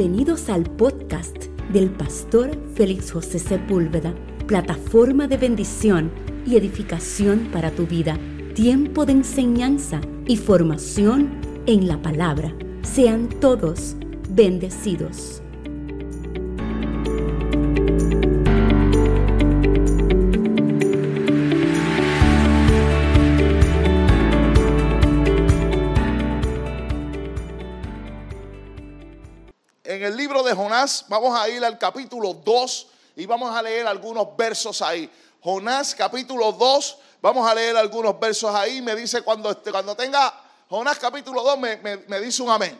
Bienvenidos al podcast del pastor Félix José Sepúlveda, plataforma de bendición y edificación para tu vida, tiempo de enseñanza y formación en la palabra. Sean todos bendecidos. Vamos a ir al capítulo 2 y vamos a leer algunos versos ahí. Jonás capítulo 2, vamos a leer algunos versos ahí. Me dice cuando, este, cuando tenga Jonás capítulo 2, me, me- me dice un amén.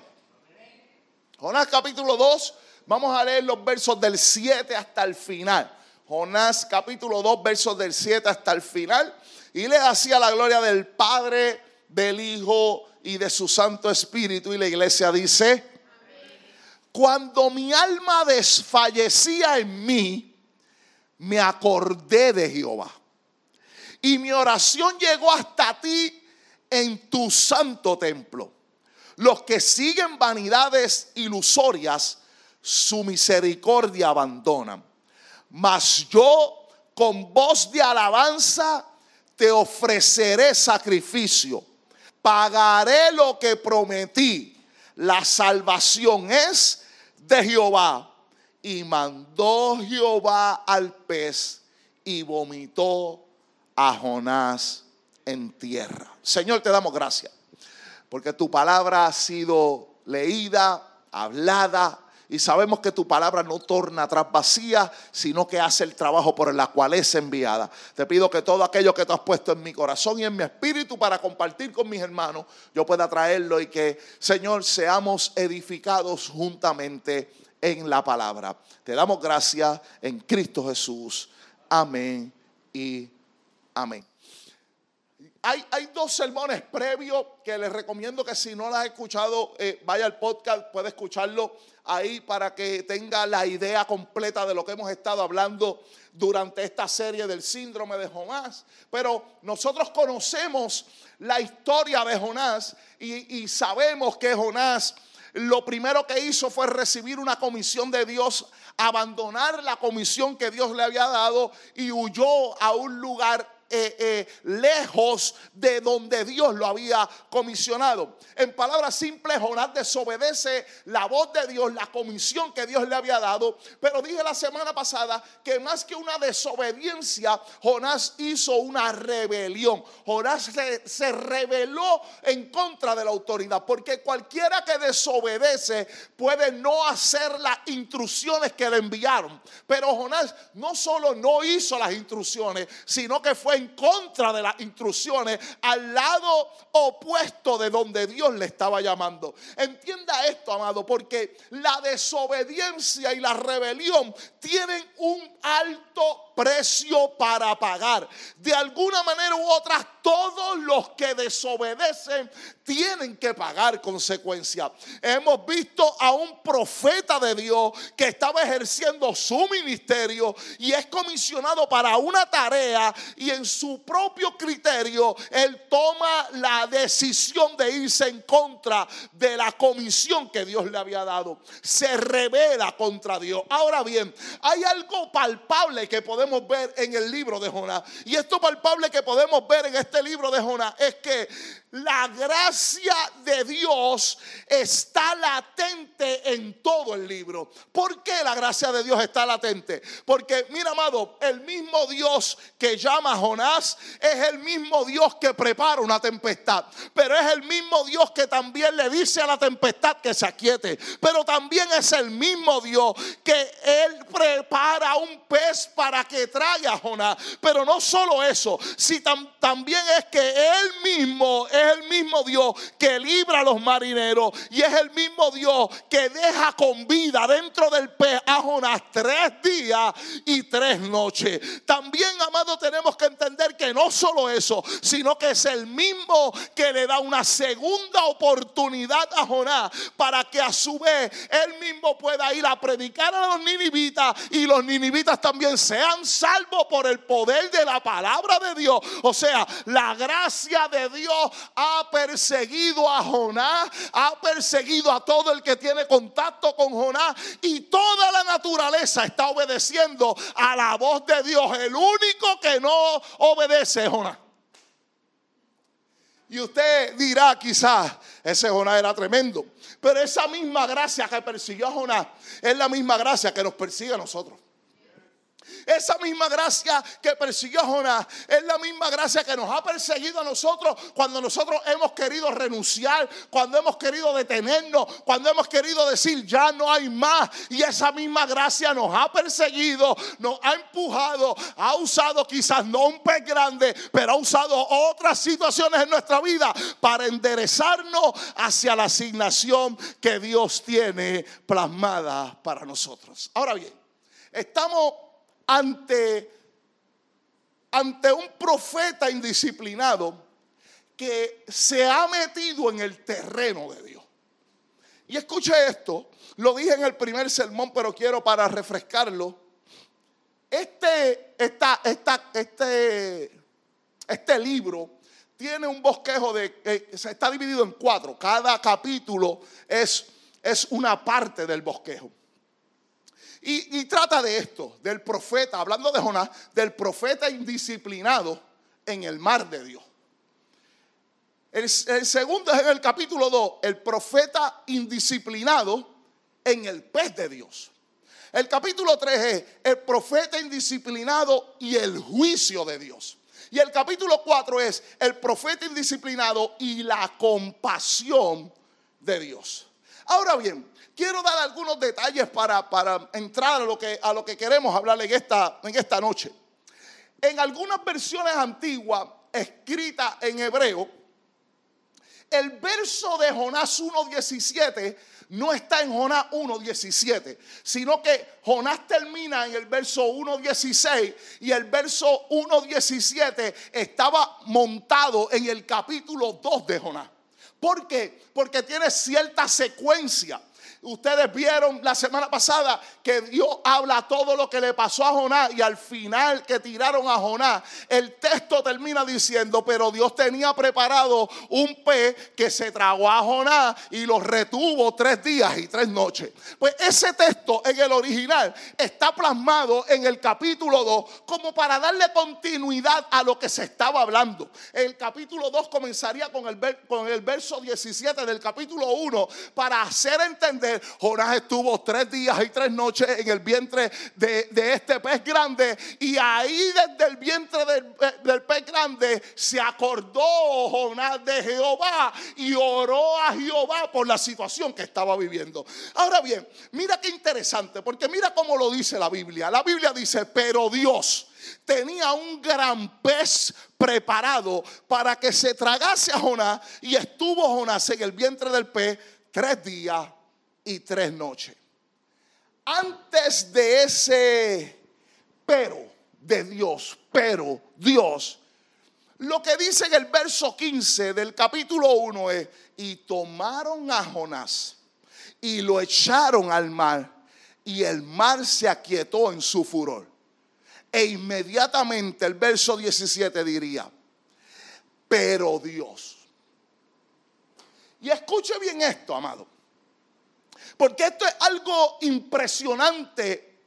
Jonás capítulo 2, vamos a leer los versos del 7 hasta el final. Jonás capítulo 2, versos del 7 hasta el final. Y le hacía la gloria del Padre, del Hijo y de su Santo Espíritu. Y la iglesia dice, cuando mi alma desfallecía en mí, me acordé de Jehová. Y mi oración llegó hasta ti en tu santo templo. Los que siguen vanidades ilusorias, su misericordia abandonan. Mas yo con voz de alabanza te ofreceré sacrificio. Pagaré lo que prometí. La salvación es de Jehová. Y mandó Jehová al pez y vomitó a Jonás en tierra. Señor, te damos gracias porque tu palabra ha sido leída, hablada, y sabemos que tu palabra no torna atrás vacía, sino que hace el trabajo por el cual es enviada. Te pido que todo aquello que tú has puesto en mi corazón y en mi espíritu para compartir con mis hermanos, yo pueda traerlo y que, Señor, seamos edificados juntamente en la palabra. Te damos gracias en Cristo Jesús. Amén y amén. Hay, dos sermones previos que les recomiendo que si no las ha escuchado, eh, vaya al podcast, puede escucharlo ahí para que tenga la idea completa de lo que hemos estado hablando durante esta serie del síndrome de Jonás. Pero nosotros conocemos la historia de Jonás y, y sabemos que Jonás lo primero que hizo fue recibir una comisión de Dios, abandonar la comisión que Dios le había dado y huyó a un lugar eh, eh, lejos de donde Dios lo había comisionado. En palabras simples, Jonás desobedece la voz de Dios, la comisión que Dios le había dado. Pero dije la semana pasada que más que una desobediencia, Jonás hizo una rebelión. Jonás se, se rebeló en contra de la autoridad, porque cualquiera que desobedece puede no hacer las instrucciones que le enviaron. Pero Jonás no solo no hizo las instrucciones, sino que fue en contra de las instrucciones al lado opuesto de donde Dios le estaba llamando. Entienda esto, amado, porque la desobediencia y la rebelión tienen un alto precio para pagar. De alguna manera u otra, todos los que desobedecen tienen que pagar consecuencias. Hemos visto a un profeta de Dios que estaba ejerciendo su ministerio y es comisionado para una tarea y en su propio criterio él toma la decisión de irse en contra de la comisión que Dios le había dado. Se revela contra Dios. Ahora bien, hay algo palpable que podemos ver en el libro de Jonás. Y esto palpable que podemos ver en este libro de Jonás es que la gracia de Dios está latente en todo el libro. ¿Por qué la gracia de Dios está latente? Porque, mira, amado, el mismo Dios que llama a Jonás es el mismo Dios que prepara una tempestad. Pero es el mismo Dios que también le dice a la tempestad que se aquiete. Pero también es el mismo Dios que Él prepara un pez para que traiga a Jonás. Pero no solo eso, si tam- también es que Él mismo es el mismo Dios que libra a los marineros y es el mismo Dios que deja con vida dentro del pez a Jonás tres días y tres noches. También, amado, tenemos que entender que no solo eso, sino que es el mismo que le da una segunda oportunidad a Jonás para que a su vez él mismo pueda ir a predicar a los ninivitas y los ninivitas también sean salvos por el poder de la palabra de Dios. O sea, la gracia de Dios ha perseguido a Jonás, ha perseguido a todo el que tiene contacto con Jonás y toda la naturaleza está obedeciendo a la voz de Dios. El único que no obedece es Jonás. Y usted dirá quizás, ese Jonás era tremendo. Pero esa misma gracia que persiguió a Jonás es la misma gracia que nos persigue a nosotros. Esa misma gracia que persiguió a Jonás es la misma gracia que nos ha perseguido a nosotros cuando nosotros hemos querido renunciar, cuando hemos querido detenernos, cuando hemos querido decir ya no hay más. Y esa misma gracia nos ha perseguido, nos ha empujado, ha usado quizás no un pez grande, pero ha usado otras situaciones en nuestra vida para enderezarnos hacia la asignación que Dios tiene plasmada para nosotros. Ahora bien, estamos ante, ante un profeta indisciplinado que se ha metido en el terreno de Dios. Y escuche esto, lo dije en el primer sermón, pero quiero para refrescarlo. Este, esta, este, este libro tiene un bosquejo de, eh, se está dividido en cuatro. Cada capítulo es, es una parte del bosquejo. Y, trata de esto, del profeta, hablando de Jonás, del profeta indisciplinado en el mar de Dios. El, el, segundo es en el capítulo 2, el profeta indisciplinado en el pez de Dios. El capítulo 3 es el profeta indisciplinado y el juicio de Dios. Y el capítulo 4 es el profeta indisciplinado y la compasión de Dios. Ahora bien, quiero dar algunos detalles para, entrar a lo, que, a lo que queremos hablar esta, en esta noche. En algunas versiones antiguas, escritas en hebreo, el verso de Jonás 1.17 no está en Jonás 1.17, sino que Jonás termina en el verso 1.16 y el verso 1.17 estaba montado en el capítulo 2 de Jonás. ¿Por qué? Porque tiene cierta secuencia. Ustedes vieron la semana pasada que Dios habla todo lo que le pasó a Jonás y al final que tiraron a Jonás, el texto termina diciendo, pero Dios tenía preparado un pez que se tragó a Jonás y lo retuvo tres días y tres noches. Pues ese texto en el original está plasmado en el capítulo 2 como para darle continuidad a lo que se estaba hablando. El capítulo 2 comenzaría con el, con el verso 17 del capítulo 1 para hacer entender Jonás estuvo tres días y tres noches en el vientre de, este pez grande. Y ahí desde el vientre del, del pez grande se acordó Jonás de Jehová y oró a Jehová por la situación que estaba viviendo. Ahora bien, mira qué interesante, porque mira cómo lo dice la Biblia. La Biblia dice, pero Dios tenía un gran pez preparado para que se tragase a Jonás y estuvo Jonás en el vientre del pez tres días y tres noches. Antes de ese pero de Dios, pero Dios, lo que dice en el verso 15 del capítulo 1 es, y tomaron a Jonás y lo echaron al mar y el mar se aquietó en su furor. E inmediatamente el verso 17 diría, pero Dios. Y escuche bien esto, amado. Porque esto es algo impresionante,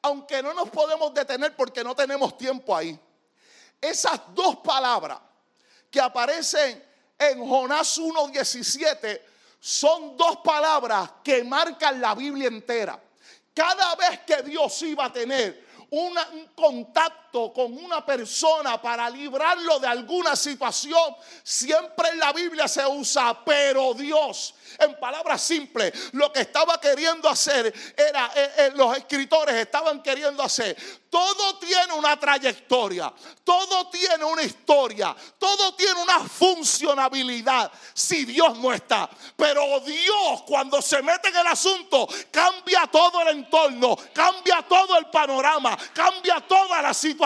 aunque no nos podemos detener porque no tenemos tiempo ahí. Esas dos palabras que aparecen en Jonás 1.17 son dos palabras que marcan la Biblia entera. Cada vez que Dios iba a tener un contacto con una persona para librarlo de alguna situación, siempre en la Biblia se usa, pero Dios. En palabras simples, lo que estaba queriendo hacer era, eh, eh, los escritores estaban queriendo hacer, todo tiene una trayectoria, todo tiene una historia, todo tiene una funcionabilidad si Dios no está. Pero Dios cuando se mete en el asunto cambia todo el entorno, cambia todo el panorama, cambia toda la situación,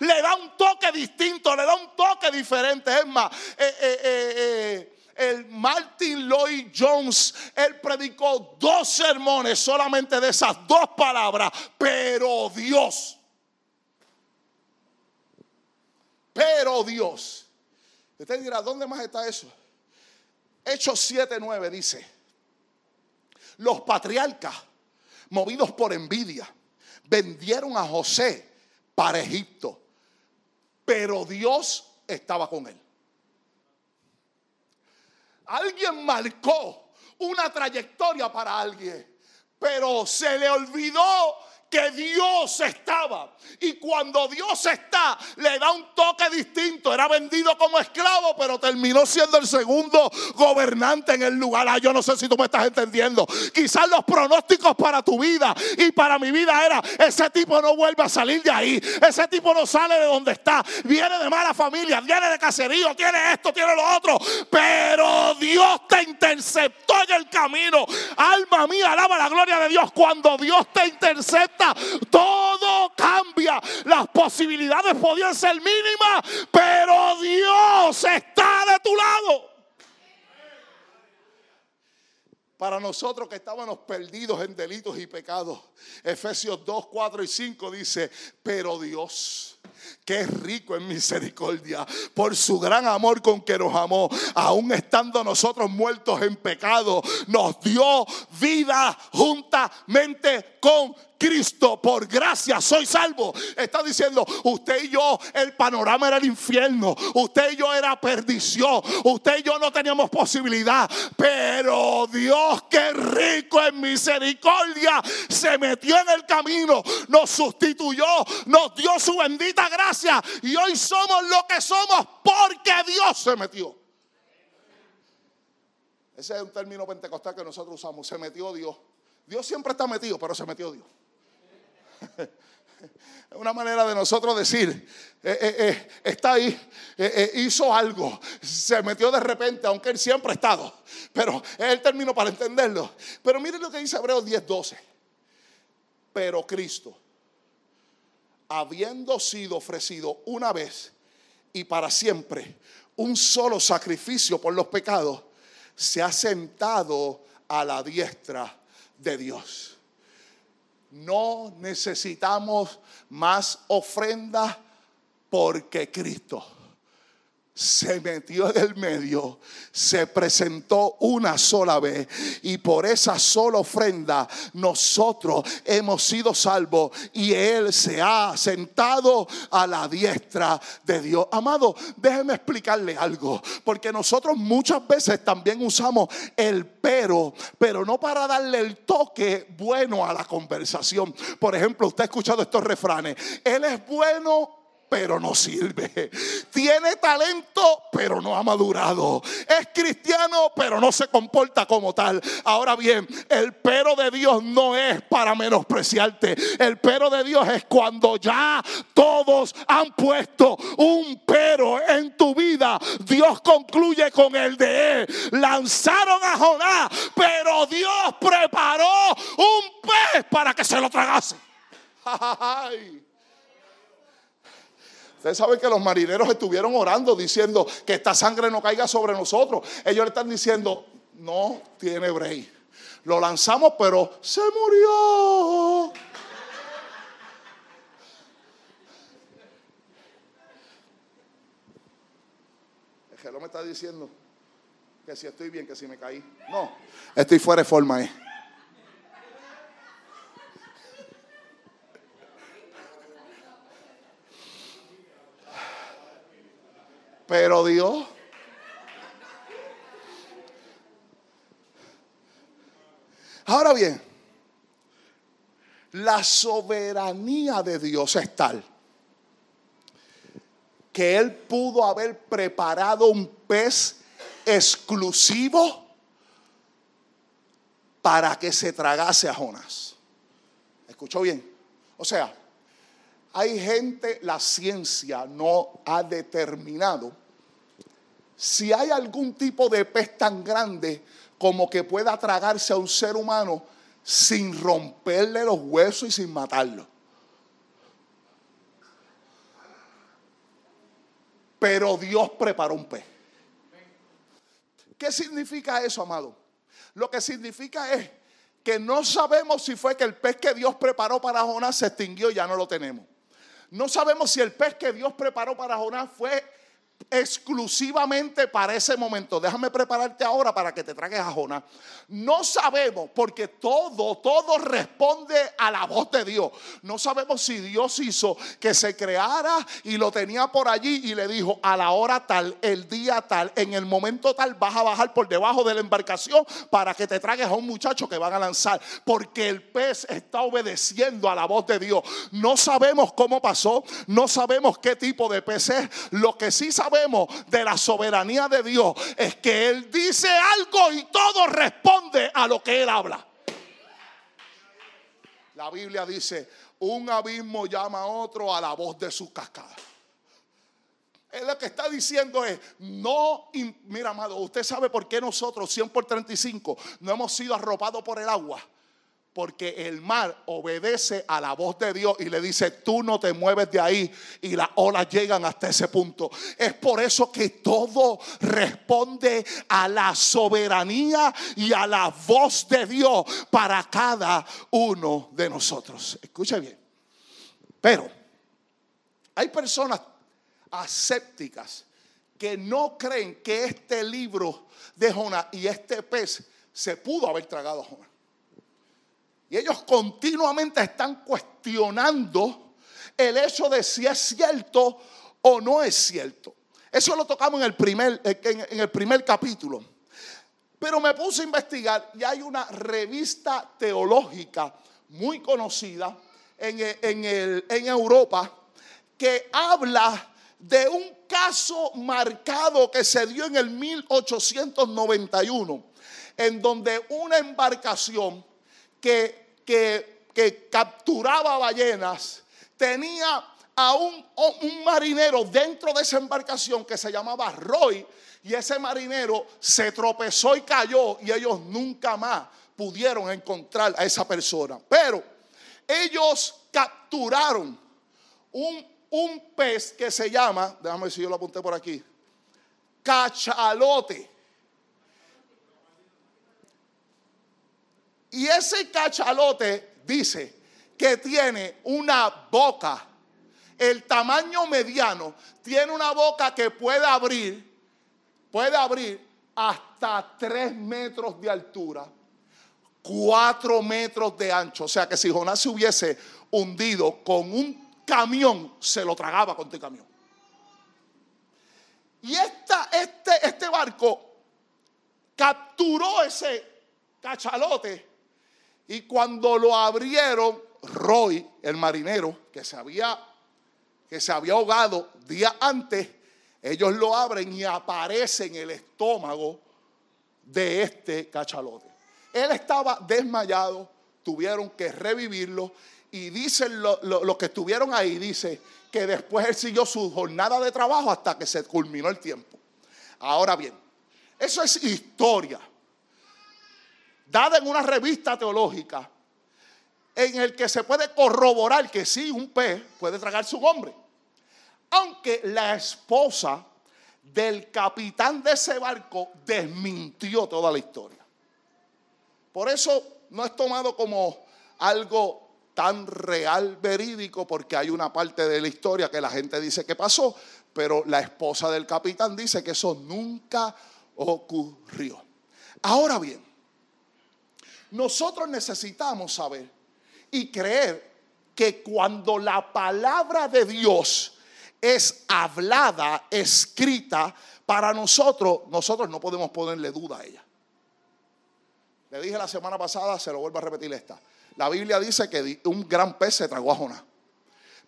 le da un toque distinto, le da un toque diferente. Es más, eh, eh, eh, el Martin Lloyd Jones, él predicó dos sermones solamente de esas dos palabras, pero Dios. Pero Dios. Usted dirá, ¿dónde más está eso? Hechos 7:9 dice, los patriarcas, movidos por envidia, vendieron a José para Egipto, pero Dios estaba con él. Alguien marcó una trayectoria para alguien, pero se le olvidó que Dios estaba. Y cuando Dios está, le da un toque distinto. Era vendido como esclavo, pero terminó siendo el segundo gobernante en el lugar. Ah, yo no sé si tú me estás entendiendo. Quizás los pronósticos para tu vida y para mi vida era, ese tipo no vuelve a salir de ahí. Ese tipo no sale de donde está. Viene de mala familia, viene de caserío, tiene esto, tiene lo otro. Pero Dios te interceptó en el camino. Alma mía, alaba la gloria de Dios. Cuando Dios te intercepta todo cambia. Las posibilidades podían ser mínimas, pero Dios está de tu lado. Para nosotros que estábamos perdidos en delitos y pecados, Efesios 2, 4 y 5 dice, pero Dios que es rico en misericordia, por su gran amor con que nos amó, aún estando nosotros muertos en pecado, nos dio vida juntamente con Cristo, por gracia soy salvo. Está diciendo, usted y yo, el panorama era el infierno. Usted y yo era perdición. Usted y yo no teníamos posibilidad. Pero Dios, que rico en misericordia, se metió en el camino, nos sustituyó, nos dio su bendita gracia. Y hoy somos lo que somos porque Dios se metió. Ese es un término pentecostal que nosotros usamos. Se metió Dios. Dios siempre está metido, pero se metió Dios. Es una manera de nosotros decir, eh, eh, eh, está ahí, hizo algo, se metió de repente, aunque él siempre ha estado. Pero es el término para entenderlo. Pero miren lo que dice Hebreos 10:12. Pero Cristo, habiendo sido ofrecido una vez y para siempre un solo sacrificio por los pecados, se ha sentado a la diestra de Dios. No necesitamos más ofrenda porque Cristo se metió en el medio, se presentó una sola vez y por esa sola ofrenda nosotros hemos sido salvos y Él se ha sentado a la diestra de Dios. Amado, déjeme explicarle algo, porque nosotros muchas veces también usamos el pero, pero no para darle el toque bueno a la conversación. Por ejemplo, usted ha escuchado estos refranes, Él es bueno pero no sirve. Tiene talento, pero no ha madurado. Es cristiano, pero no se comporta como tal. Ahora bien, el pero de Dios no es para menospreciarte. El pero de Dios es cuando ya todos han puesto un pero en tu vida. Dios concluye con el de él. Lanzaron a Jonás, pero Dios preparó un pez para que se lo tragase. Ay. Ustedes saben que los marineros estuvieron orando diciendo que esta sangre no caiga sobre nosotros. Ellos le están diciendo, no tiene break. Lo lanzamos, pero se murió. El gelo me está diciendo que si estoy bien, que si me caí. No, estoy fuera de forma. Eh. Pero Dios. Ahora bien, la soberanía de Dios es tal que Él pudo haber preparado un pez exclusivo para que se tragase a Jonás. ¿Escuchó bien? O sea, Hay gente, la ciencia no ha determinado si hay algún tipo de pez tan grande como que pueda tragarse a un ser humano sin romperle los huesos y sin matarlo. Pero Dios preparó un pez. ¿Qué significa eso, amado? Lo que significa es que no sabemos si fue que el pez que Dios preparó para Jonás se extinguió y ya no lo tenemos. No sabemos si el pez que Dios preparó para Jonás fue exclusivamente para ese momento. Déjame prepararte ahora para que te tragues a Jonás. No sabemos porque todo, todo responde a la voz de Dios. No sabemos si Dios hizo que se creara y lo tenía por allí y le dijo a la hora tal, el día tal, en el momento tal vas a bajar por debajo de la embarcación para que te tragues a un muchacho que van a lanzar. Porque el pez está obedeciendo a la voz de Dios. No sabemos cómo pasó, no sabemos qué tipo de pez es. Lo que sí sabemos de la soberanía de Dios es que Él dice algo y todo responde a lo que Él habla. La Biblia dice, un abismo llama a otro a la voz de su cascada. Él lo que está diciendo es, no, mira amado, usted sabe por qué nosotros 100 por 35 no hemos sido arropados por el agua porque el mar obedece a la voz de Dios y le dice, tú no te mueves de ahí y las olas llegan hasta ese punto. Es por eso que todo responde a la soberanía y a la voz de Dios para cada uno de nosotros. Escuche bien. Pero hay personas asépticas que no creen que este libro de Jonás y este pez se pudo haber tragado a Jonás. Y ellos continuamente están cuestionando el hecho de si es cierto o no es cierto. Eso lo tocamos en el primer, en el primer capítulo. Pero me puse a investigar y hay una revista teológica muy conocida en, en, en Europa que habla de un caso marcado que se dio en el 1891, en donde una embarcación que, que, capturaba ballenas tenía a un, un, marinero dentro de esa embarcación que se llamaba Roy y ese marinero se tropezó y cayó y ellos nunca más pudieron encontrar a esa persona. Pero ellos capturaron un, un pez que se llama, déjame ver si yo lo apunté por aquí, cachalote. Y ese cachalote dice que tiene una boca, el tamaño mediano, tiene una boca que puede abrir, puede abrir hasta 3 metros de altura, 4 metros de ancho. O sea que si Jonás se hubiese hundido con un camión, se lo tragaba con este camión. Y esta, este, este barco capturó ese cachalote y cuando lo abrieron, Roy, el marinero, que se había, que se había ahogado días antes, ellos lo abren y aparece en el estómago de este cachalote. Él estaba desmayado, tuvieron que revivirlo y dicen los lo, que estuvieron ahí, dice que después él siguió su jornada de trabajo hasta que se culminó el tiempo. Ahora bien, eso es historia en una revista teológica en el que se puede corroborar que sí, un pez puede tragarse un hombre. Aunque la esposa del capitán de ese barco desmintió toda la historia. Por eso no es tomado como algo tan real, verídico, porque hay una parte de la historia que la gente dice que pasó, pero la esposa del capitán dice que eso nunca ocurrió. Ahora bien, nosotros necesitamos saber y creer que cuando la palabra de Dios es hablada, escrita, para nosotros, nosotros no podemos ponerle duda a ella. Le dije la semana pasada, se lo vuelvo a repetir esta. La Biblia dice que un gran pez se tragó a Jonás.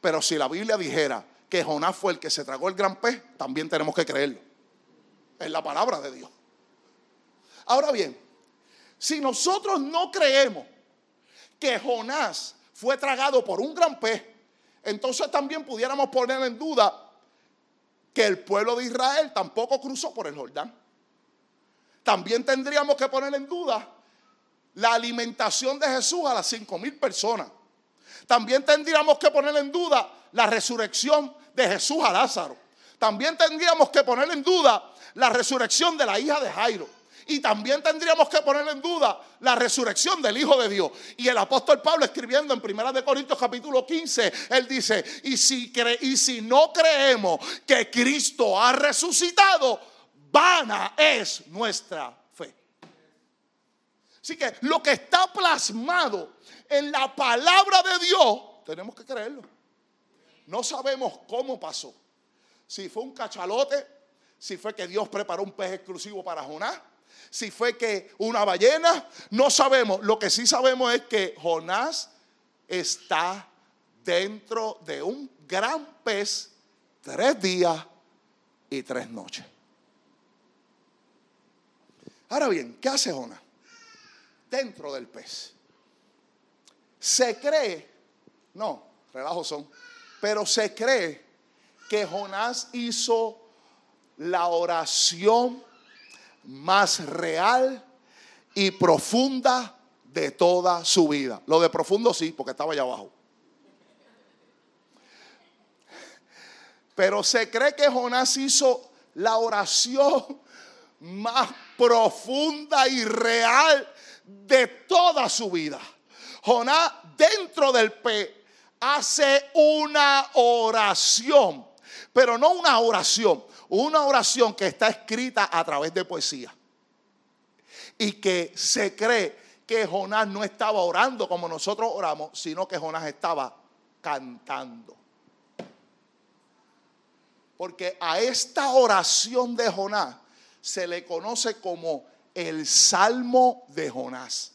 Pero si la Biblia dijera que Jonás fue el que se tragó el gran pez, también tenemos que creerlo. Es la palabra de Dios. Ahora bien, si nosotros no creemos que Jonás fue tragado por un gran pez, entonces también pudiéramos poner en duda que el pueblo de Israel tampoco cruzó por el Jordán. También tendríamos que poner en duda la alimentación de Jesús a las cinco mil personas. También tendríamos que poner en duda la resurrección de Jesús a Lázaro. También tendríamos que poner en duda la resurrección de la hija de Jairo. Y también tendríamos que poner en duda la resurrección del Hijo de Dios. Y el apóstol Pablo escribiendo en 1 de Corintios capítulo 15, él dice, y si, y si no creemos que Cristo ha resucitado, vana es nuestra fe. Así que lo que está plasmado en la palabra de Dios, tenemos que creerlo. No sabemos cómo pasó. Si fue un cachalote, si fue que Dios preparó un pez exclusivo para Jonás, si fue que una ballena, no sabemos. Lo que sí sabemos es que Jonás está dentro de un gran pez tres días y tres noches. Ahora bien, ¿qué hace Jonás? Dentro del pez. Se cree, no, relajos son, pero se cree que Jonás hizo la oración más real y profunda de toda su vida. Lo de profundo sí, porque estaba allá abajo. Pero se cree que Jonás hizo la oración más profunda y real de toda su vida. Jonás dentro del pe hace una oración, pero no una oración, una oración que está escrita a través de poesía. Y que se cree que Jonás no estaba orando como nosotros oramos, sino que Jonás estaba cantando. Porque a esta oración de Jonás se le conoce como el Salmo de Jonás.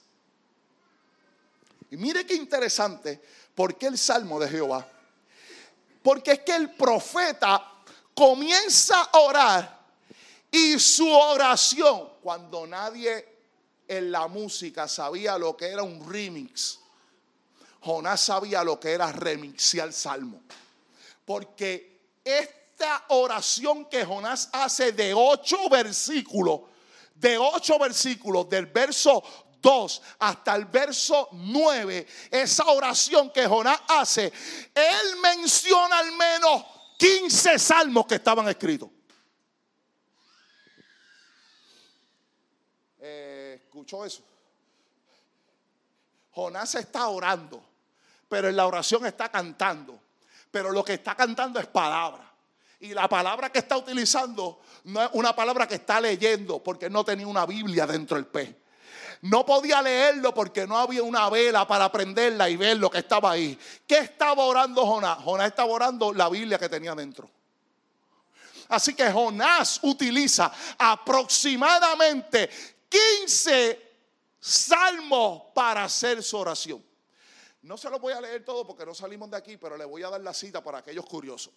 Y mire qué interesante, ¿por qué el Salmo de Jehová? Porque es que el profeta comienza a orar y su oración, cuando nadie en la música sabía lo que era un remix, Jonás sabía lo que era remixear salmo. Porque esta oración que Jonás hace de ocho versículos, de ocho versículos, del verso 2 hasta el verso 9, esa oración que Jonás hace, él menciona al menos 15 salmos que estaban escritos. Eh, ¿Escuchó eso? Jonás está orando, pero en la oración está cantando. Pero lo que está cantando es palabra. Y la palabra que está utilizando no es una palabra que está leyendo porque no tenía una Biblia dentro del pez. No podía leerlo porque no había una vela para prenderla y ver lo que estaba ahí. ¿Qué estaba orando Jonás? Jonás estaba orando la Biblia que tenía dentro. Así que Jonás utiliza aproximadamente 15 salmos para hacer su oración. No se lo voy a leer todo porque no salimos de aquí, pero le voy a dar la cita para aquellos curiosos.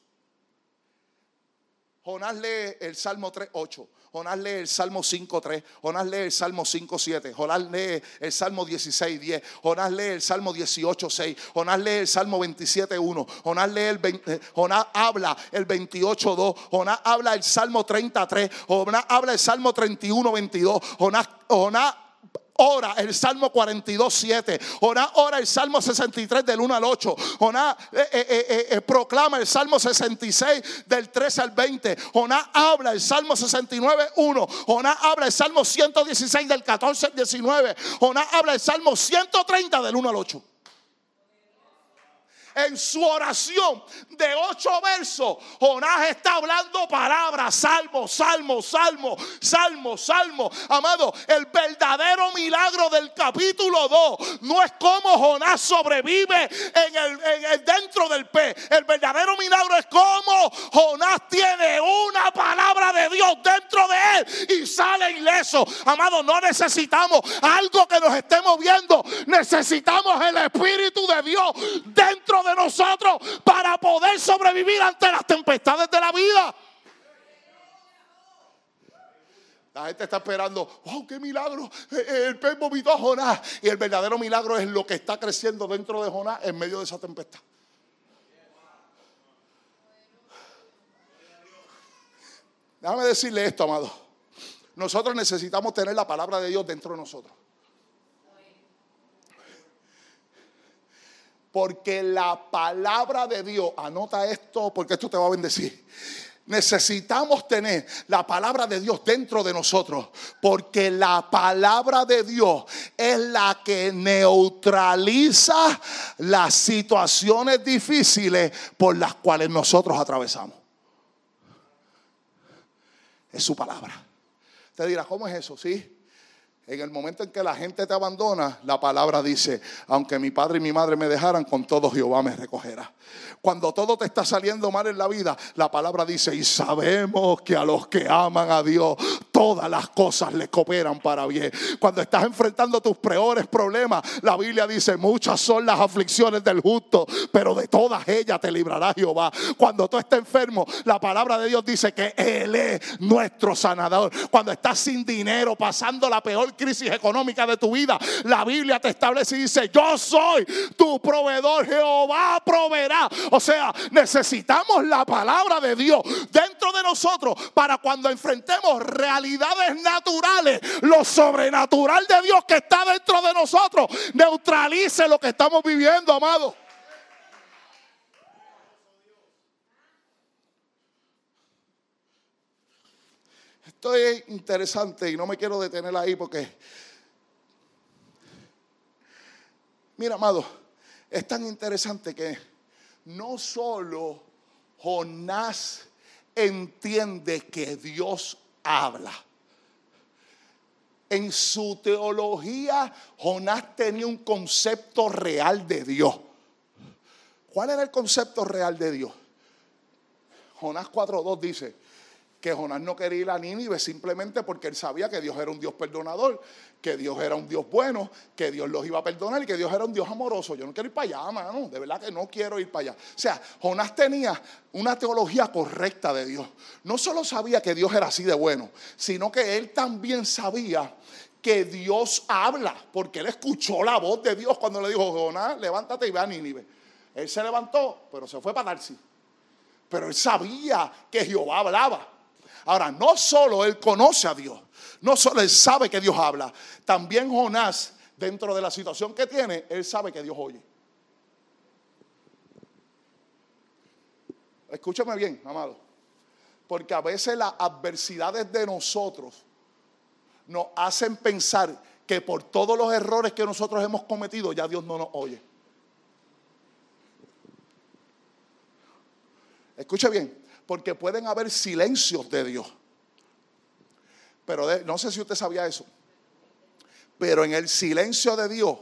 Jonás lee el Salmo 3.8, Jonás lee el Salmo 5.3, Jonás lee el Salmo 5.7, Jonás lee el Salmo 16.10, Jonás lee el Salmo 18.6, Jonás lee el Salmo 27.1, Jonás lee el eh, Jonás habla el 28.2, Jonás habla el Salmo 33, Jonás habla el Salmo 31.22, Jonás, Jonás ora el Salmo 42, 7. Jonás ora el Salmo 63 del 1 al 8. Jonás eh, eh, eh, proclama el Salmo 66 del 13 al 20. Jonás habla el Salmo 69, 1. Jonás habla el Salmo 116 del 14 al 19. Jonás habla el Salmo 130 del 1 al 8 en su oración de ocho versos, Jonás está hablando palabras, salmo, salmo, salmo, salmo, salmo. Amado, el verdadero milagro del capítulo 2 no es cómo Jonás sobrevive en el, dentro del pez. El verdadero milagro es cómo Jonás tiene una palabra de Dios dentro de él y sale ileso. Amado, no necesitamos algo que nos esté moviendo. Necesitamos el Espíritu de Dios dentro de de nosotros para poder sobrevivir ante las tempestades de la vida. La gente está esperando, wow, qué milagro. Eh, eh, el pez vomitó a Jonás. Y el verdadero milagro es lo que está creciendo dentro de Jonás en medio de esa tempestad. Déjame decirle esto, amado. Nosotros necesitamos tener la palabra de Dios dentro de nosotros. Porque la palabra de Dios, anota esto porque esto te va a bendecir. Necesitamos tener la palabra de Dios dentro de nosotros, porque la palabra de Dios es la que neutraliza las situaciones difíciles por las cuales nosotros atravesamos. Es su palabra. Te dirá, ¿cómo es eso? Sí. En el momento en que la gente te abandona, la palabra dice, aunque mi padre y mi madre me dejaran, con todo Jehová me recogerá. Cuando todo te está saliendo mal en la vida, la palabra dice, y sabemos que a los que aman a Dios, todas las cosas le cooperan para bien. Cuando estás enfrentando tus peores problemas, la Biblia dice, muchas son las aflicciones del justo, pero de todas ellas te librará Jehová. Cuando tú estás enfermo, la palabra de Dios dice que Él es nuestro sanador. Cuando estás sin dinero, pasando la peor crisis económica de tu vida, la Biblia te establece y dice, yo soy tu proveedor, Jehová proveerá. O sea, necesitamos la palabra de Dios dentro de nosotros para cuando enfrentemos naturales, lo sobrenatural de Dios que está dentro de nosotros neutralice lo que estamos viviendo, amado. Esto es interesante y no me quiero detener ahí porque, mira, amado, es tan interesante que no solo Jonás entiende que Dios habla. En su teología, Jonás tenía un concepto real de Dios. ¿Cuál era el concepto real de Dios? Jonás 4.2 dice, que Jonás no quería ir a Nínive simplemente porque él sabía que Dios era un Dios perdonador, que Dios era un Dios bueno, que Dios los iba a perdonar y que Dios era un Dios amoroso. Yo no quiero ir para allá, mano, de verdad que no quiero ir para allá. O sea, Jonás tenía una teología correcta de Dios. No solo sabía que Dios era así de bueno, sino que él también sabía que Dios habla, porque él escuchó la voz de Dios cuando le dijo, Jonás, levántate y ve a Nínive. Él se levantó, pero se fue para Tarsi. Pero él sabía que Jehová hablaba. Ahora, no solo él conoce a Dios, no solo él sabe que Dios habla, también Jonás, dentro de la situación que tiene, él sabe que Dios oye. Escúchame bien, amado, porque a veces las adversidades de nosotros nos hacen pensar que por todos los errores que nosotros hemos cometido ya Dios no nos oye. Escuche bien, porque pueden haber silencios de Dios. Pero no sé si usted sabía eso. Pero en el silencio de Dios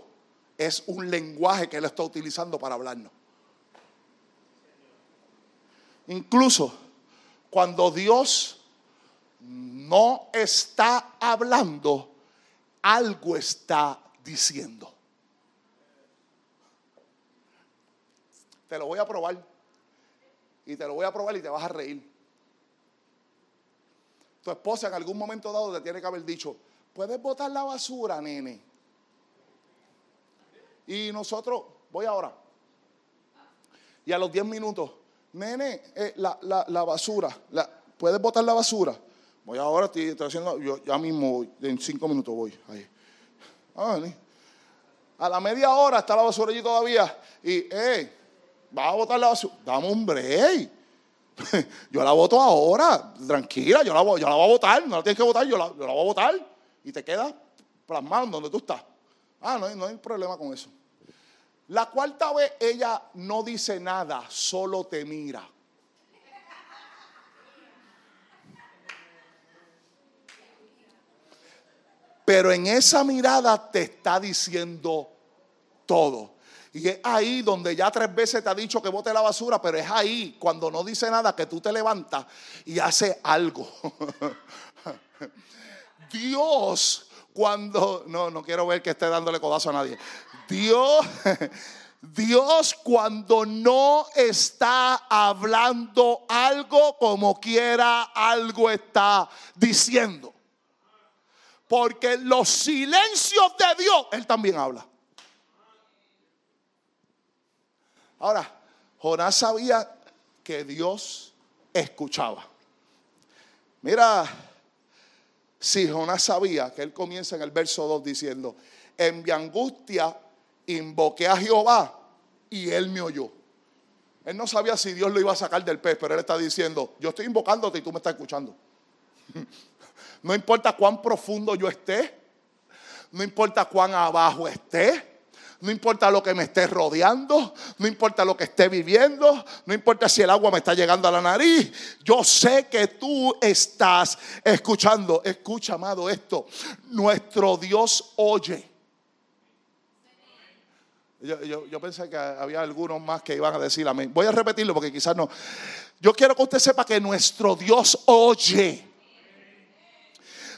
es un lenguaje que Él está utilizando para hablarnos. Incluso cuando Dios no está hablando, algo está diciendo. Te lo voy a probar y te lo voy a probar y te vas a reír. Tu esposa en algún momento dado te tiene que haber dicho, puedes botar la basura, nene. Y nosotros, voy ahora. Y a los 10 minutos, nene, eh, la, basura, ¿puedes botar la basura? Voy ahora, estoy, haciendo, yo ya mismo, en 5 minutos voy. Ahí. Ah, a la media hora está la basura allí todavía. Y, eh, vas a votar la basura. Dame un break. Yo la voto ahora, tranquila, yo la, yo la voy a votar, no la tienes que votar, yo la, yo la voy a votar y te quedas plasmado donde tú estás. Ah, no, no hay problema con eso. La cuarta vez ella no dice nada, solo te mira. Pero en esa mirada te está diciendo todo. Y es ahí donde ya tres veces te ha dicho que bote la basura, pero es ahí cuando no dice nada que tú te levantas y hace algo. Dios, cuando, no, no quiero ver que esté dándole codazo a nadie. Dios, Dios cuando no está hablando algo como quiera, algo está diciendo. Porque los silencios de Dios, Él también habla. Ahora, Jonás sabía que Dios escuchaba. Mira, si Jonás sabía que él comienza en el verso 2 diciendo, en mi angustia invoqué a Jehová y él me oyó. Él no sabía si Dios lo iba a sacar del pez, pero él está diciendo, yo estoy invocándote y tú me estás escuchando. No importa cuán profundo yo esté, no importa cuán abajo esté, no importa lo que me esté rodeando, no importa lo que esté viviendo, no importa si el agua me está llegando a la nariz, yo sé que tú estás escuchando. Escucha, amado, esto. Nuestro Dios oye. Yo, pensé que había algunos más que iban a decir amén. Voy a repetirlo porque quizás no. Yo quiero que usted sepa que nuestro Dios oye.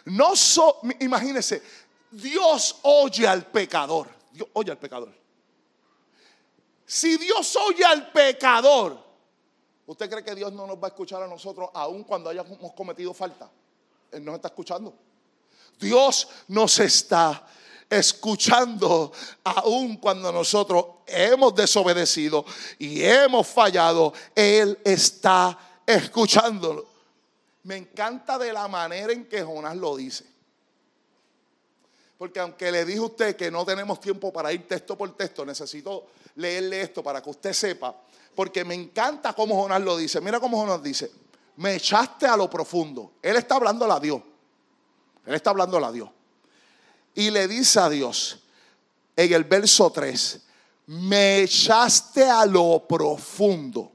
No so, imagínese, Dios oye al pecador. Dios oye al pecador. Si Dios oye al pecador, ¿usted cree que Dios no nos va a escuchar a nosotros aun cuando hayamos cometido falta? Él nos está escuchando. Dios nos está escuchando aun cuando nosotros hemos desobedecido y hemos fallado. Él está escuchándolo. Me encanta de la manera en que Jonás lo dice. Porque aunque le dije a usted que no tenemos tiempo para ir texto por texto, necesito leerle esto para que usted sepa. Porque me encanta cómo Jonás lo dice. Mira cómo Jonás dice. Me echaste a lo profundo. Él está hablando a Dios. Él está hablando a Dios. Y le dice a Dios en el verso 3, me echaste a lo profundo,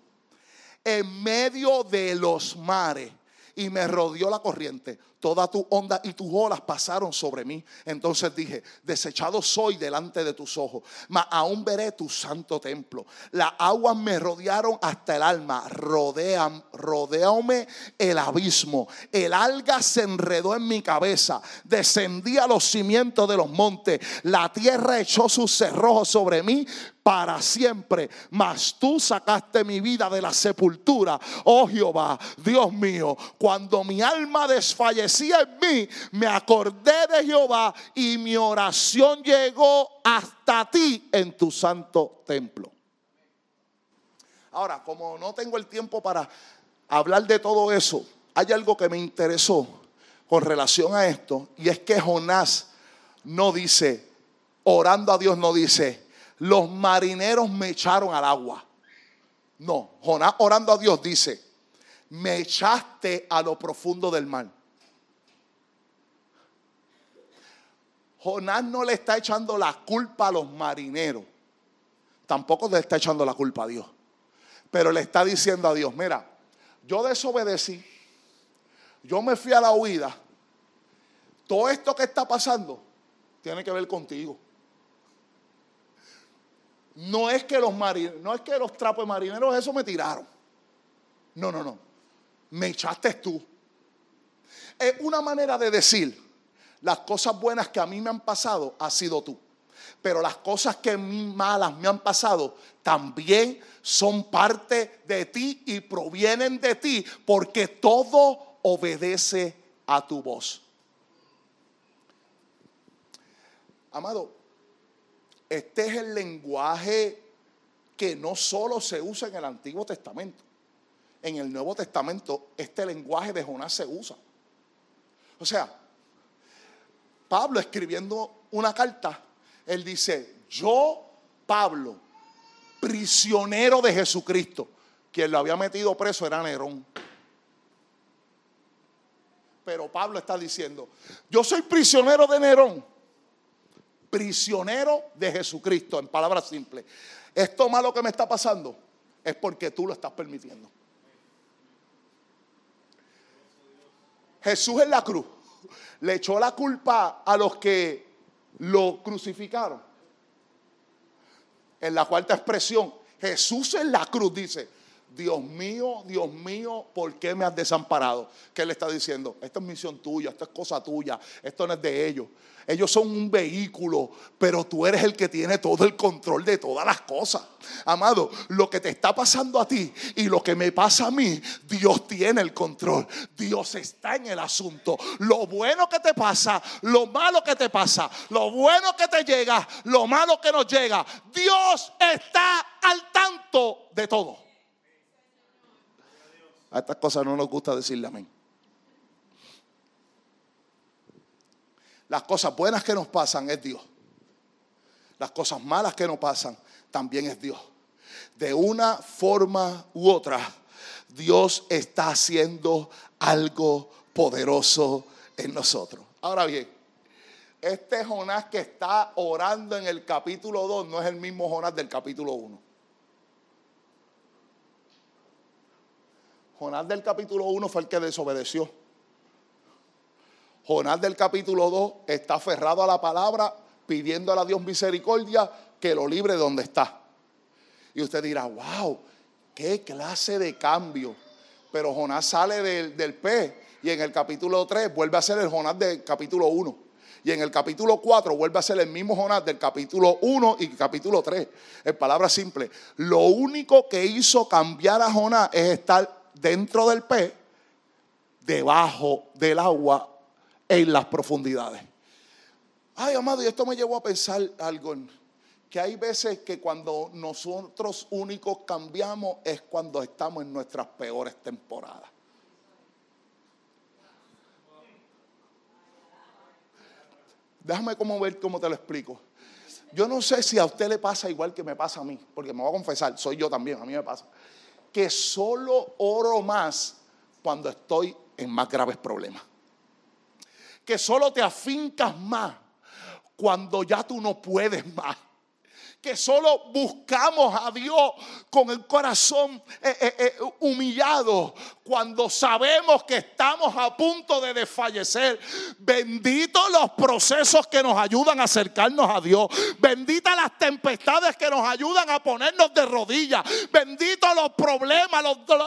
en medio de los mares, y me rodeó la corriente toda tu onda y tus olas pasaron sobre mí. Entonces dije, desechado soy delante de tus ojos, mas aún veré tu santo templo. Las aguas me rodearon hasta el alma, rodean, rodeóme el abismo. El alga se enredó en mi cabeza, descendí a los cimientos de los montes, la tierra echó sus cerrojos sobre mí, para siempre. Mas tú sacaste mi vida de la sepultura, oh Jehová, Dios mío. Cuando mi alma desfallecía en mí, me acordé de Jehová y mi oración llegó hasta ti en tu santo templo. Ahora, como no tengo el tiempo para hablar de todo eso, hay algo que me interesó con relación a esto, y es que Jonás no dice, orando a Dios, no dice, los marineros me echaron al agua. No, Jonás orando a Dios dice, me echaste a lo profundo del mar. Jonás no le está echando la culpa a los marineros. Tampoco le está echando la culpa a Dios. Pero le está diciendo a Dios, mira, yo desobedecí, yo me fui a la huida. Todo esto que está pasando tiene que ver contigo. No es que los marineros, no es que los trapos de marineros eso me tiraron. No, no, no. Me echaste tú. Es una manera de decir, las cosas buenas que a mí me han pasado ha sido tú. Pero las cosas que malas me han pasado también son parte de ti y provienen de ti porque todo obedece a tu voz. Amado, este es el lenguaje que no solo se usa en el Antiguo Testamento. En el Nuevo Testamento este lenguaje de Jonás se usa. O sea, Pablo escribiendo una carta, él dice, yo, Pablo, prisionero de Jesucristo, quien lo había metido preso era Nerón. Pero Pablo está diciendo, yo soy prisionero de Nerón prisionero de Jesucristo, en palabras simples. Esto malo que me está pasando es porque tú lo estás permitiendo. Jesús en la cruz le echó la culpa a los que lo crucificaron. En la cuarta expresión, Jesús en la cruz dice, Dios mío, Dios mío, ¿por qué me has desamparado? ¿Qué le está diciendo? Esto es misión tuya, esto es cosa tuya, esto no es de ellos. Ellos son un vehículo, pero tú eres el que tiene todo el control de todas las cosas. Amado, lo que te está pasando a ti y lo que me pasa a mí, Dios tiene el control. Dios está en el asunto. Lo bueno que te pasa, lo malo que te pasa, lo bueno que te llega, lo malo que nos llega. Dios está al tanto de todo. A estas cosas no nos gusta decirle amén. Las cosas buenas que nos pasan es Dios. Las cosas malas que nos pasan también es Dios. De una forma u otra, Dios está haciendo algo poderoso en nosotros. Ahora bien, este Jonás que está orando en el capítulo 2 no es el mismo Jonás del capítulo 1. Jonás del capítulo 1 fue el que desobedeció. Jonás del capítulo 2 está aferrado a la palabra, pidiéndole a Dios misericordia que lo libre de donde está. Y usted dirá, wow, qué clase de cambio. Pero Jonás sale del, del pez y en el capítulo 3 vuelve a ser el Jonás del capítulo 1. Y en el capítulo 4 vuelve a ser el mismo Jonás del capítulo 1 y capítulo 3. En palabras simples, lo único que hizo cambiar a Jonás es estar dentro del pez, debajo del agua, en las profundidades. Ay, amado, y esto me llevó a pensar algo, que hay veces que cuando nosotros únicos cambiamos es cuando estamos en nuestras peores temporadas. Déjame como ver cómo te lo explico. Yo no sé si a usted le pasa igual que me pasa a mí, porque me voy a confesar, soy yo también, a mí me pasa, que solo oro más cuando estoy en más graves problemas. Que solo te afincas más cuando ya tú no puedes más que solo buscamos a Dios con el corazón eh, eh, eh, humillado cuando sabemos que estamos a punto de desfallecer. Benditos los procesos que nos ayudan a acercarnos a Dios. Benditas las tempestades que nos ayudan a ponernos de rodillas. Benditos los problemas,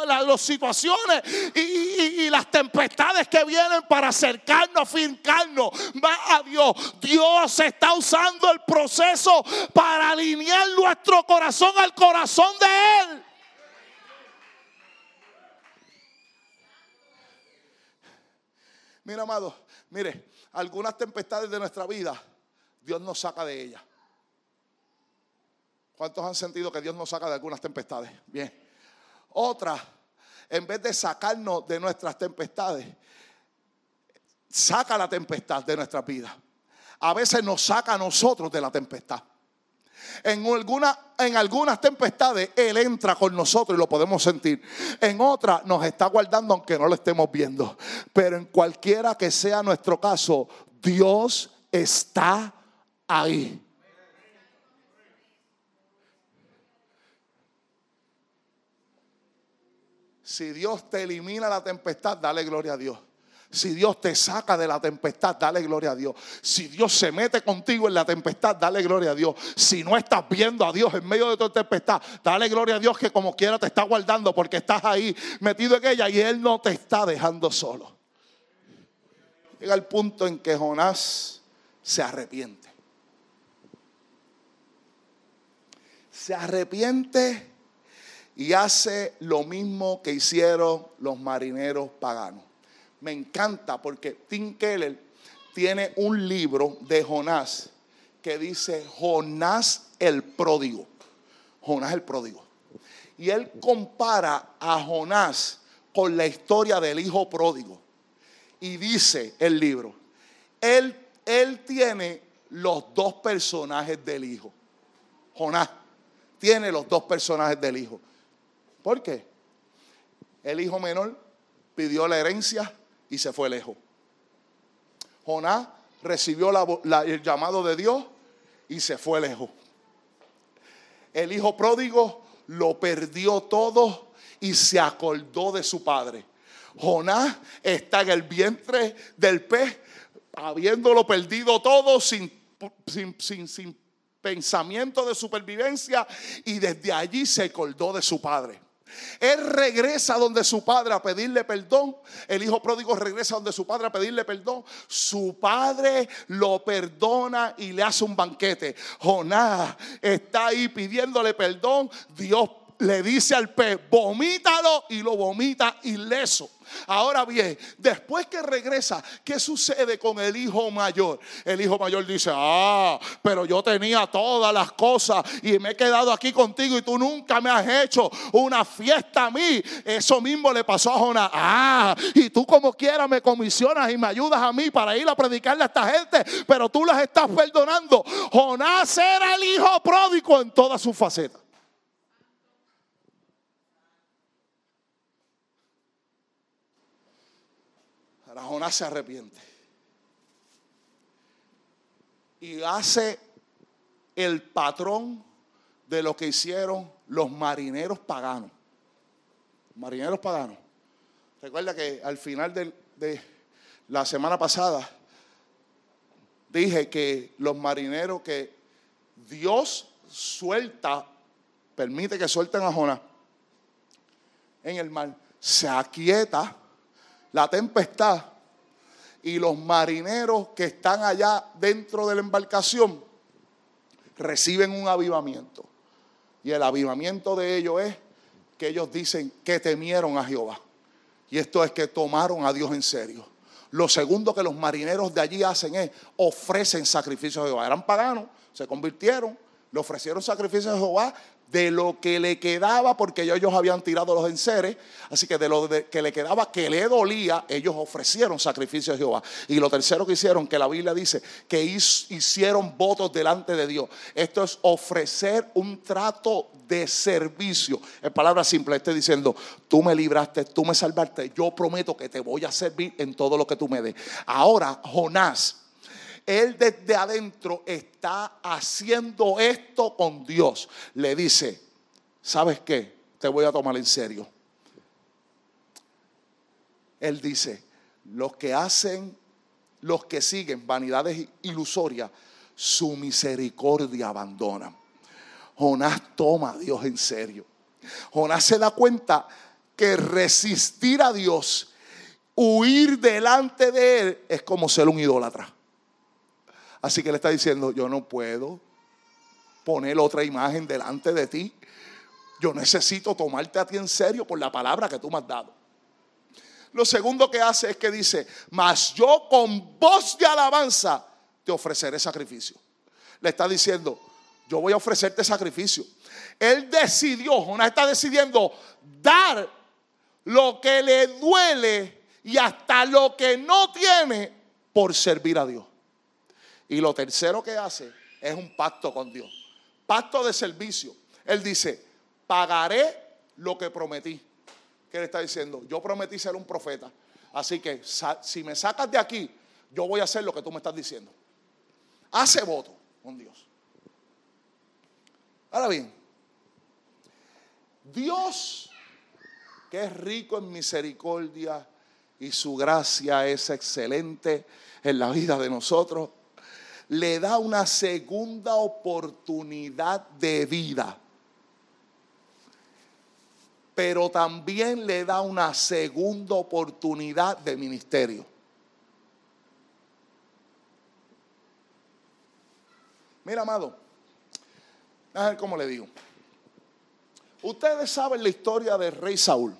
las situaciones y, las tempestades que vienen para acercarnos, fincarnos a Dios. Dios está usando el proceso para alinear nuestro corazón al corazón de Él. Mira, amado, mire, algunas tempestades de nuestra vida, Dios nos saca de ellas. ¿Cuántos han sentido que Dios nos saca de algunas tempestades? Bien. Otra, en vez de sacarnos de nuestras tempestades, saca la tempestad de nuestra vida. A veces nos saca a nosotros de la tempestad. En, alguna, en algunas tempestades Él entra con nosotros y lo podemos sentir. En otras nos está guardando aunque no lo estemos viendo. Pero en cualquiera que sea nuestro caso, Dios está ahí. Si Dios te elimina la tempestad, dale gloria a Dios. Si Dios te saca de la tempestad, dale gloria a Dios. Si Dios se mete contigo en la tempestad, dale gloria a Dios. Si no estás viendo a Dios en medio de tu tempestad, dale gloria a Dios que como quiera te está guardando porque estás ahí metido en ella y Él no te está dejando solo. Llega el punto en que Jonás se arrepiente. Se arrepiente y hace lo mismo que hicieron los marineros paganos me encanta porque Tim Keller tiene un libro de Jonás que dice Jonás el pródigo. Jonás el pródigo. Y él compara a Jonás con la historia del hijo pródigo. Y dice el libro, él, él tiene los dos personajes del hijo. Jonás tiene los dos personajes del hijo. ¿Por qué? El hijo menor pidió la herencia y se fue lejos. Jonás recibió el llamado de Dios y se fue lejos. El hijo pródigo lo perdió todo y se acordó de su padre. Jonás está en el vientre del pez, habiéndolo perdido todo sin, sin, sin pensamiento de supervivencia y desde allí se acordó de su padre. Él regresa donde su padre a pedirle perdón. El hijo pródigo regresa donde su padre a pedirle perdón. Su padre lo perdona y le hace un banquete. Jonás está ahí pidiéndole perdón. Dios le dice al pez, vomítalo y lo vomita ileso. Ahora bien, después que regresa, ¿qué sucede con el hijo mayor? El hijo mayor dice, ah, pero yo tenía todas las cosas y me he quedado aquí contigo y tú nunca me has hecho una fiesta a mí. Eso mismo le pasó a Jonás. Ah, y tú como quieras me comisionas y me ayudas a mí para ir a predicarle a esta gente, pero tú las estás perdonando. Jonás era el hijo pródigo en todas sus facetas. Ahora Jonás se arrepiente. Y hace el patrón de lo que hicieron los marineros paganos. Marineros paganos. Recuerda que al final de, de la semana pasada dije que los marineros que Dios suelta, permite que suelten a Jonás en el mar, se aquieta la tempestad y los marineros que están allá dentro de la embarcación reciben un avivamiento. Y el avivamiento de ellos es que ellos dicen que temieron a Jehová. Y esto es que tomaron a Dios en serio. Lo segundo que los marineros de allí hacen es ofrecen sacrificios a Jehová. Eran paganos, se convirtieron, le ofrecieron sacrificios a Jehová de lo que le quedaba, porque ellos habían tirado los enseres, así que de lo que le quedaba que le dolía, ellos ofrecieron sacrificios a Jehová. Y lo tercero que hicieron, que la Biblia dice, que hicieron votos delante de Dios. Esto es ofrecer un trato de servicio. En palabras simples, estoy diciendo, tú me libraste, tú me salvaste, yo prometo que te voy a servir en todo lo que tú me des. Ahora, Jonás él desde adentro está haciendo esto con Dios. Le dice, ¿sabes qué? Te voy a tomar en serio. Él dice, los que hacen, los que siguen vanidades ilusorias, su misericordia abandonan. Jonás toma a Dios en serio. Jonás se da cuenta que resistir a Dios, huir delante de Él, es como ser un idólatra. Así que le está diciendo, yo no puedo poner otra imagen delante de ti. Yo necesito tomarte a ti en serio por la palabra que tú me has dado. Lo segundo que hace es que dice, mas yo con voz de alabanza te ofreceré sacrificio. Le está diciendo, yo voy a ofrecerte sacrificio. Él decidió, Jonás está decidiendo dar lo que le duele y hasta lo que no tiene por servir a Dios. Y lo tercero que hace es un pacto con Dios. Pacto de servicio. Él dice, pagaré lo que prometí. ¿Qué le está diciendo? Yo prometí ser un profeta. Así que si me sacas de aquí, yo voy a hacer lo que tú me estás diciendo. Hace voto con Dios. Ahora bien, Dios, que es rico en misericordia y su gracia es excelente en la vida de nosotros, le da una segunda oportunidad de vida. Pero también le da una segunda oportunidad de ministerio. Mira, amado, a ver cómo le digo. Ustedes saben la historia del rey Saúl.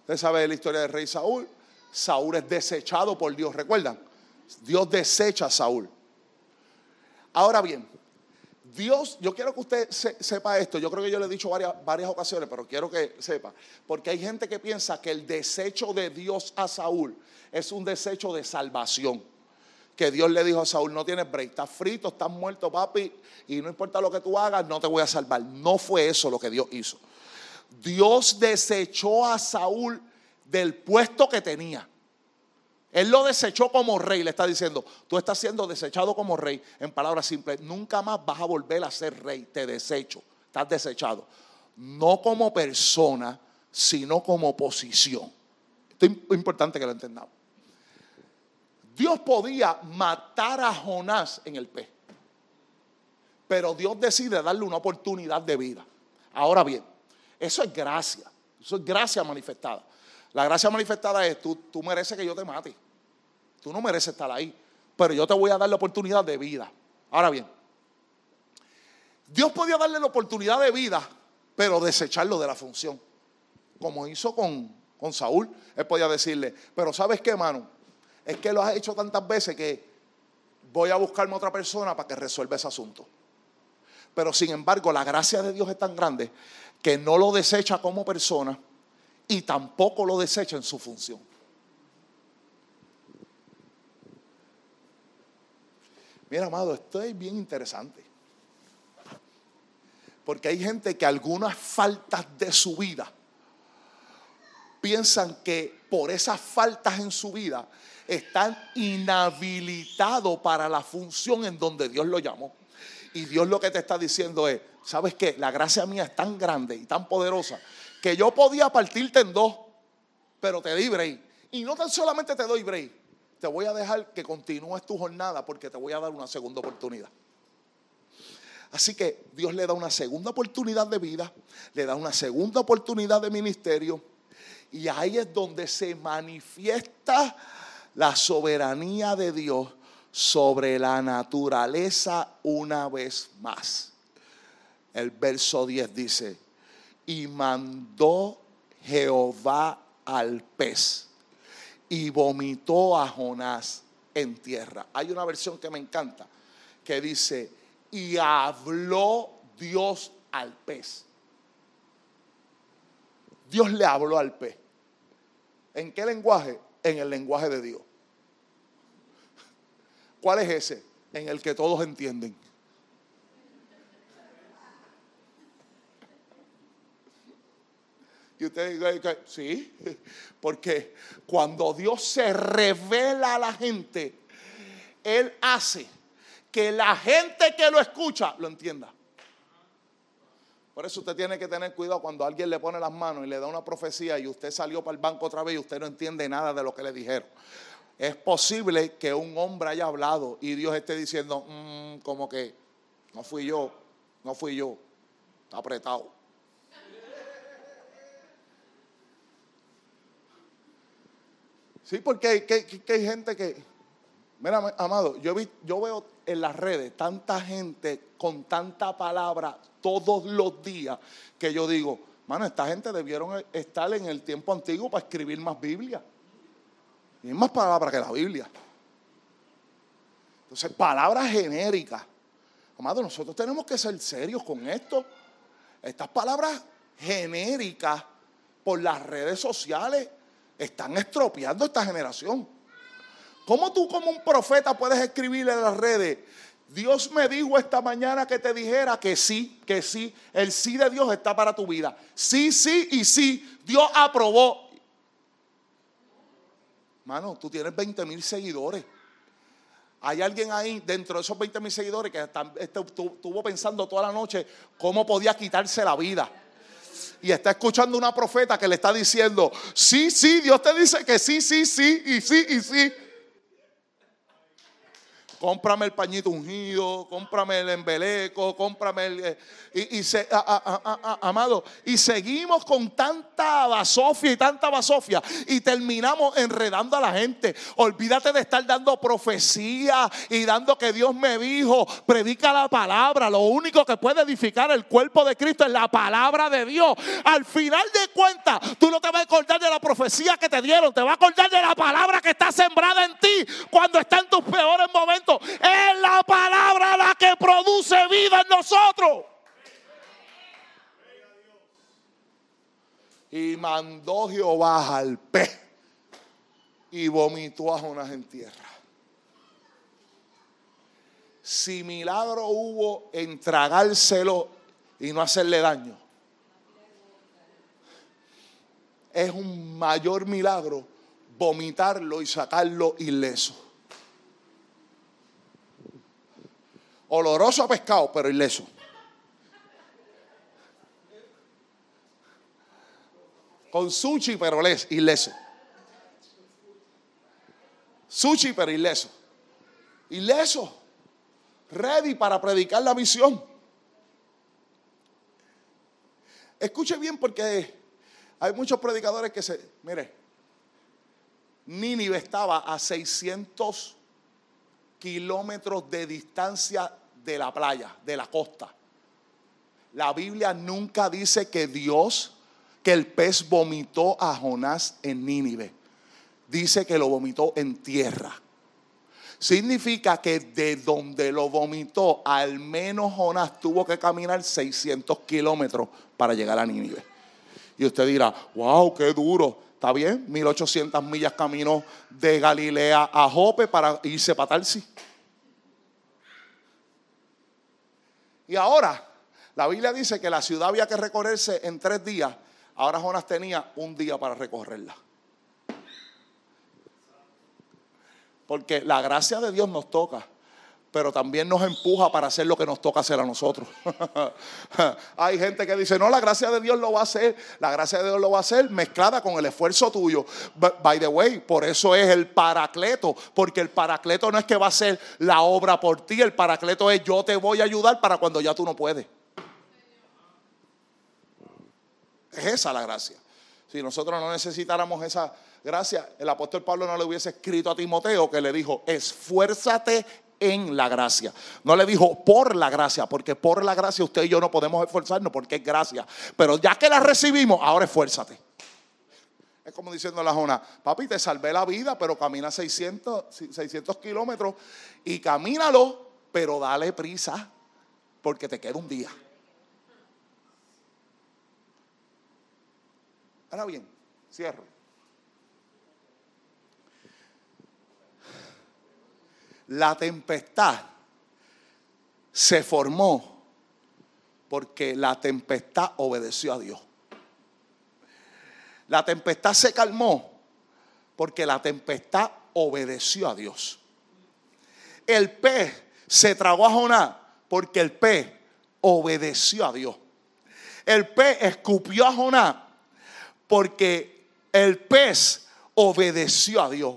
Ustedes saben la historia del rey Saúl. Saúl es desechado por Dios, ¿recuerdan? Dios desecha a Saúl. Ahora bien, Dios, yo quiero que usted sepa esto, yo creo que yo le he dicho varias, varias ocasiones, pero quiero que sepa, porque hay gente que piensa que el desecho de Dios a Saúl es un desecho de salvación. Que Dios le dijo a Saúl, no tienes break, estás frito, estás muerto, papi, y no importa lo que tú hagas, no te voy a salvar. No fue eso lo que Dios hizo. Dios desechó a Saúl del puesto que tenía. Él lo desechó como rey, le está diciendo, tú estás siendo desechado como rey. En palabras simples, nunca más vas a volver a ser rey, te desecho, estás desechado. No como persona, sino como posición. Esto es importante que lo entendamos. Dios podía matar a Jonás en el pez, pero Dios decide darle una oportunidad de vida. Ahora bien, eso es gracia, eso es gracia manifestada. La gracia manifestada es, tú, tú mereces que yo te mate. Tú no mereces estar ahí, pero yo te voy a dar la oportunidad de vida. Ahora bien, Dios podía darle la oportunidad de vida, pero desecharlo de la función, como hizo con, con Saúl. Él podía decirle, pero ¿sabes qué, hermano? Es que lo has hecho tantas veces que voy a buscarme otra persona para que resuelva ese asunto. Pero sin embargo, la gracia de Dios es tan grande que no lo desecha como persona y tampoco lo desecha en su función. Mira, amado, esto es bien interesante. Porque hay gente que algunas faltas de su vida piensan que por esas faltas en su vida están inhabilitados para la función en donde Dios lo llamó. Y Dios lo que te está diciendo es, ¿sabes qué? La gracia mía es tan grande y tan poderosa que yo podía partirte en dos, pero te di break. Y no tan solamente te doy break, te voy a dejar que continúes tu jornada porque te voy a dar una segunda oportunidad. Así que Dios le da una segunda oportunidad de vida, le da una segunda oportunidad de ministerio y ahí es donde se manifiesta la soberanía de Dios sobre la naturaleza una vez más. El verso 10 dice, y mandó Jehová al pez y vomitó a Jonás en tierra. Hay una versión que me encanta que dice, y habló Dios al pez. Dios le habló al pez. ¿En qué lenguaje? En el lenguaje de Dios. ¿Cuál es ese? En el que todos entienden. Y usted dice, sí, porque cuando Dios se revela a la gente, Él hace que la gente que lo escucha lo entienda. Por eso usted tiene que tener cuidado cuando alguien le pone las manos y le da una profecía y usted salió para el banco otra vez y usted no entiende nada de lo que le dijeron. Es posible que un hombre haya hablado y Dios esté diciendo, mm, como que no fui yo, no fui yo, está apretado. Sí, porque hay, hay gente que, mira, amado, yo, vi, yo veo en las redes tanta gente con tanta palabra todos los días que yo digo, mano, esta gente debieron estar en el tiempo antiguo para escribir más Biblia. Y más palabras que la Biblia. Entonces, palabras genéricas. Amado, nosotros tenemos que ser serios con esto. Estas palabras genéricas por las redes sociales están estropeando esta generación. ¿Cómo tú como un profeta puedes escribirle en las redes? Dios me dijo esta mañana que te dijera que sí, que sí, el sí de Dios está para tu vida. Sí, sí y sí, Dios aprobó. Mano, tú tienes 20 mil seguidores. Hay alguien ahí dentro de esos 20 mil seguidores que estuvo pensando toda la noche cómo podía quitarse la vida y está escuchando una profeta que le está diciendo, sí, sí, Dios te dice que sí, sí, sí, y sí, y sí. Cómprame el pañito ungido, cómprame el embeleco, cómprame el... Eh, y, se, amado, y seguimos con tanta basofia y tanta basofia y terminamos enredando a la gente. Olvídate de estar dando profecía y dando que Dios me dijo, predica la palabra. Lo único que puede edificar el cuerpo de Cristo es la palabra de Dios. Al final de cuentas, tú no te vas a acordar de la profecía que te dieron, te vas a acordar de la palabra que está sembrada en ti cuando está en tus peores momentos. Es la palabra la que produce vida en nosotros. Y mandó Jehová al pez y vomitó a Jonás en tierra. Si milagro hubo en tragárselo y no hacerle daño, es un mayor milagro vomitarlo y sacarlo ileso. Oloroso a pescado, pero ileso. Con sushi, pero ileso. Sushi, pero ileso. Ileso. Ready para predicar la misión. Escuche bien porque hay muchos predicadores que se... Mire, Nínive estaba a 600 kilómetros de distancia de la playa, de la costa. La Biblia nunca dice que Dios que el pez vomitó a Jonás en Nínive. Dice que lo vomitó en tierra. Significa que de donde lo vomitó, al menos Jonás tuvo que caminar 600 kilómetros para llegar a Nínive. Y usted dirá, wow, qué duro. Está bien, 1800 millas caminó de Galilea a Jope para irse para Tarsi. Y ahora, la Biblia dice que la ciudad había que recorrerse en tres días. Ahora Jonás tenía un día para recorrerla. Porque la gracia de Dios nos toca, pero también nos empuja para hacer lo que nos toca hacer a nosotros. Hay gente que dice, no, la gracia de Dios lo va a hacer, la gracia de Dios lo va a hacer mezclada con el esfuerzo tuyo. By the way, por eso es el paracleto, porque el paracleto no es que va a ser la obra por ti, el paracleto es yo te voy a ayudar para cuando ya tú no puedes. Es esa la gracia. Si nosotros no necesitáramos esa gracia, el apóstol Pablo no le hubiese escrito a Timoteo que le dijo, esfuérzate en la gracia. No le dijo por la gracia, porque por la gracia usted y yo no podemos esforzarnos porque es gracia. Pero ya que la recibimos, ahora esfuérzate. Es como diciendo la Jona, papi, te salvé la vida, pero camina 600, 600 kilómetros y camínalo, pero dale prisa, porque te queda un día. Ahora bien, cierro. La tempestad se formó porque la tempestad obedeció a Dios. La tempestad se calmó porque la tempestad obedeció a Dios. El pez se tragó a Jonás porque el pez obedeció a Dios. El pez escupió a Jonás porque el pez obedeció a Dios.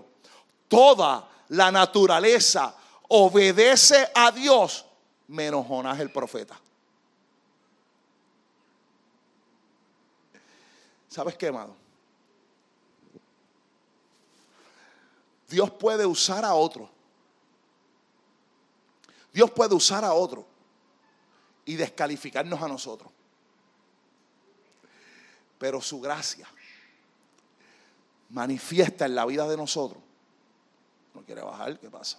Toda la naturaleza obedece a Dios, menos Jonás el profeta. ¿Sabes qué, amado? Dios puede usar a otro. Dios puede usar a otro y descalificarnos a nosotros. Pero su gracia manifiesta en la vida de nosotros no quiere bajar, ¿qué pasa?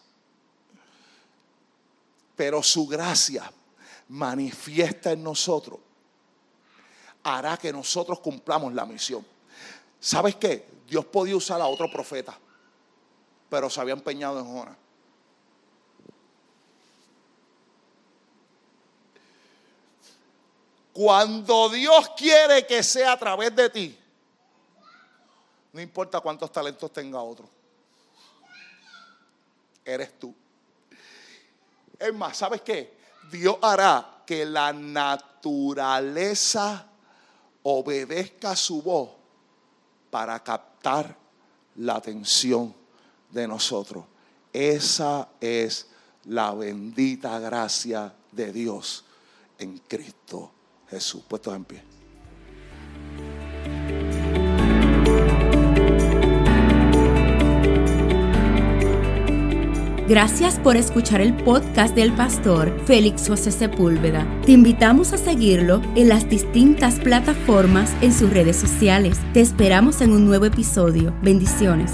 Pero su gracia manifiesta en nosotros hará que nosotros cumplamos la misión. ¿Sabes qué? Dios podía usar a otro profeta, pero se había empeñado en Jonás. Cuando Dios quiere que sea a través de ti, no importa cuántos talentos tenga otro eres tú. Es más, ¿sabes qué? Dios hará que la naturaleza obedezca su voz para captar la atención de nosotros. Esa es la bendita gracia de Dios en Cristo Jesús. Puestos en pie. Gracias por escuchar el podcast del pastor Félix José Sepúlveda. Te invitamos a seguirlo en las distintas plataformas en sus redes sociales. Te esperamos en un nuevo episodio. Bendiciones.